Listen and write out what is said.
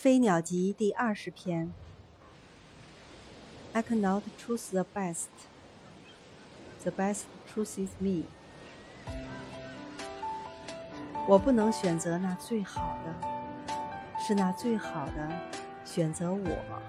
飞鸟集第二十篇 i can not choose the best the best chooses me 我不能选择那最好的是那最好的选择我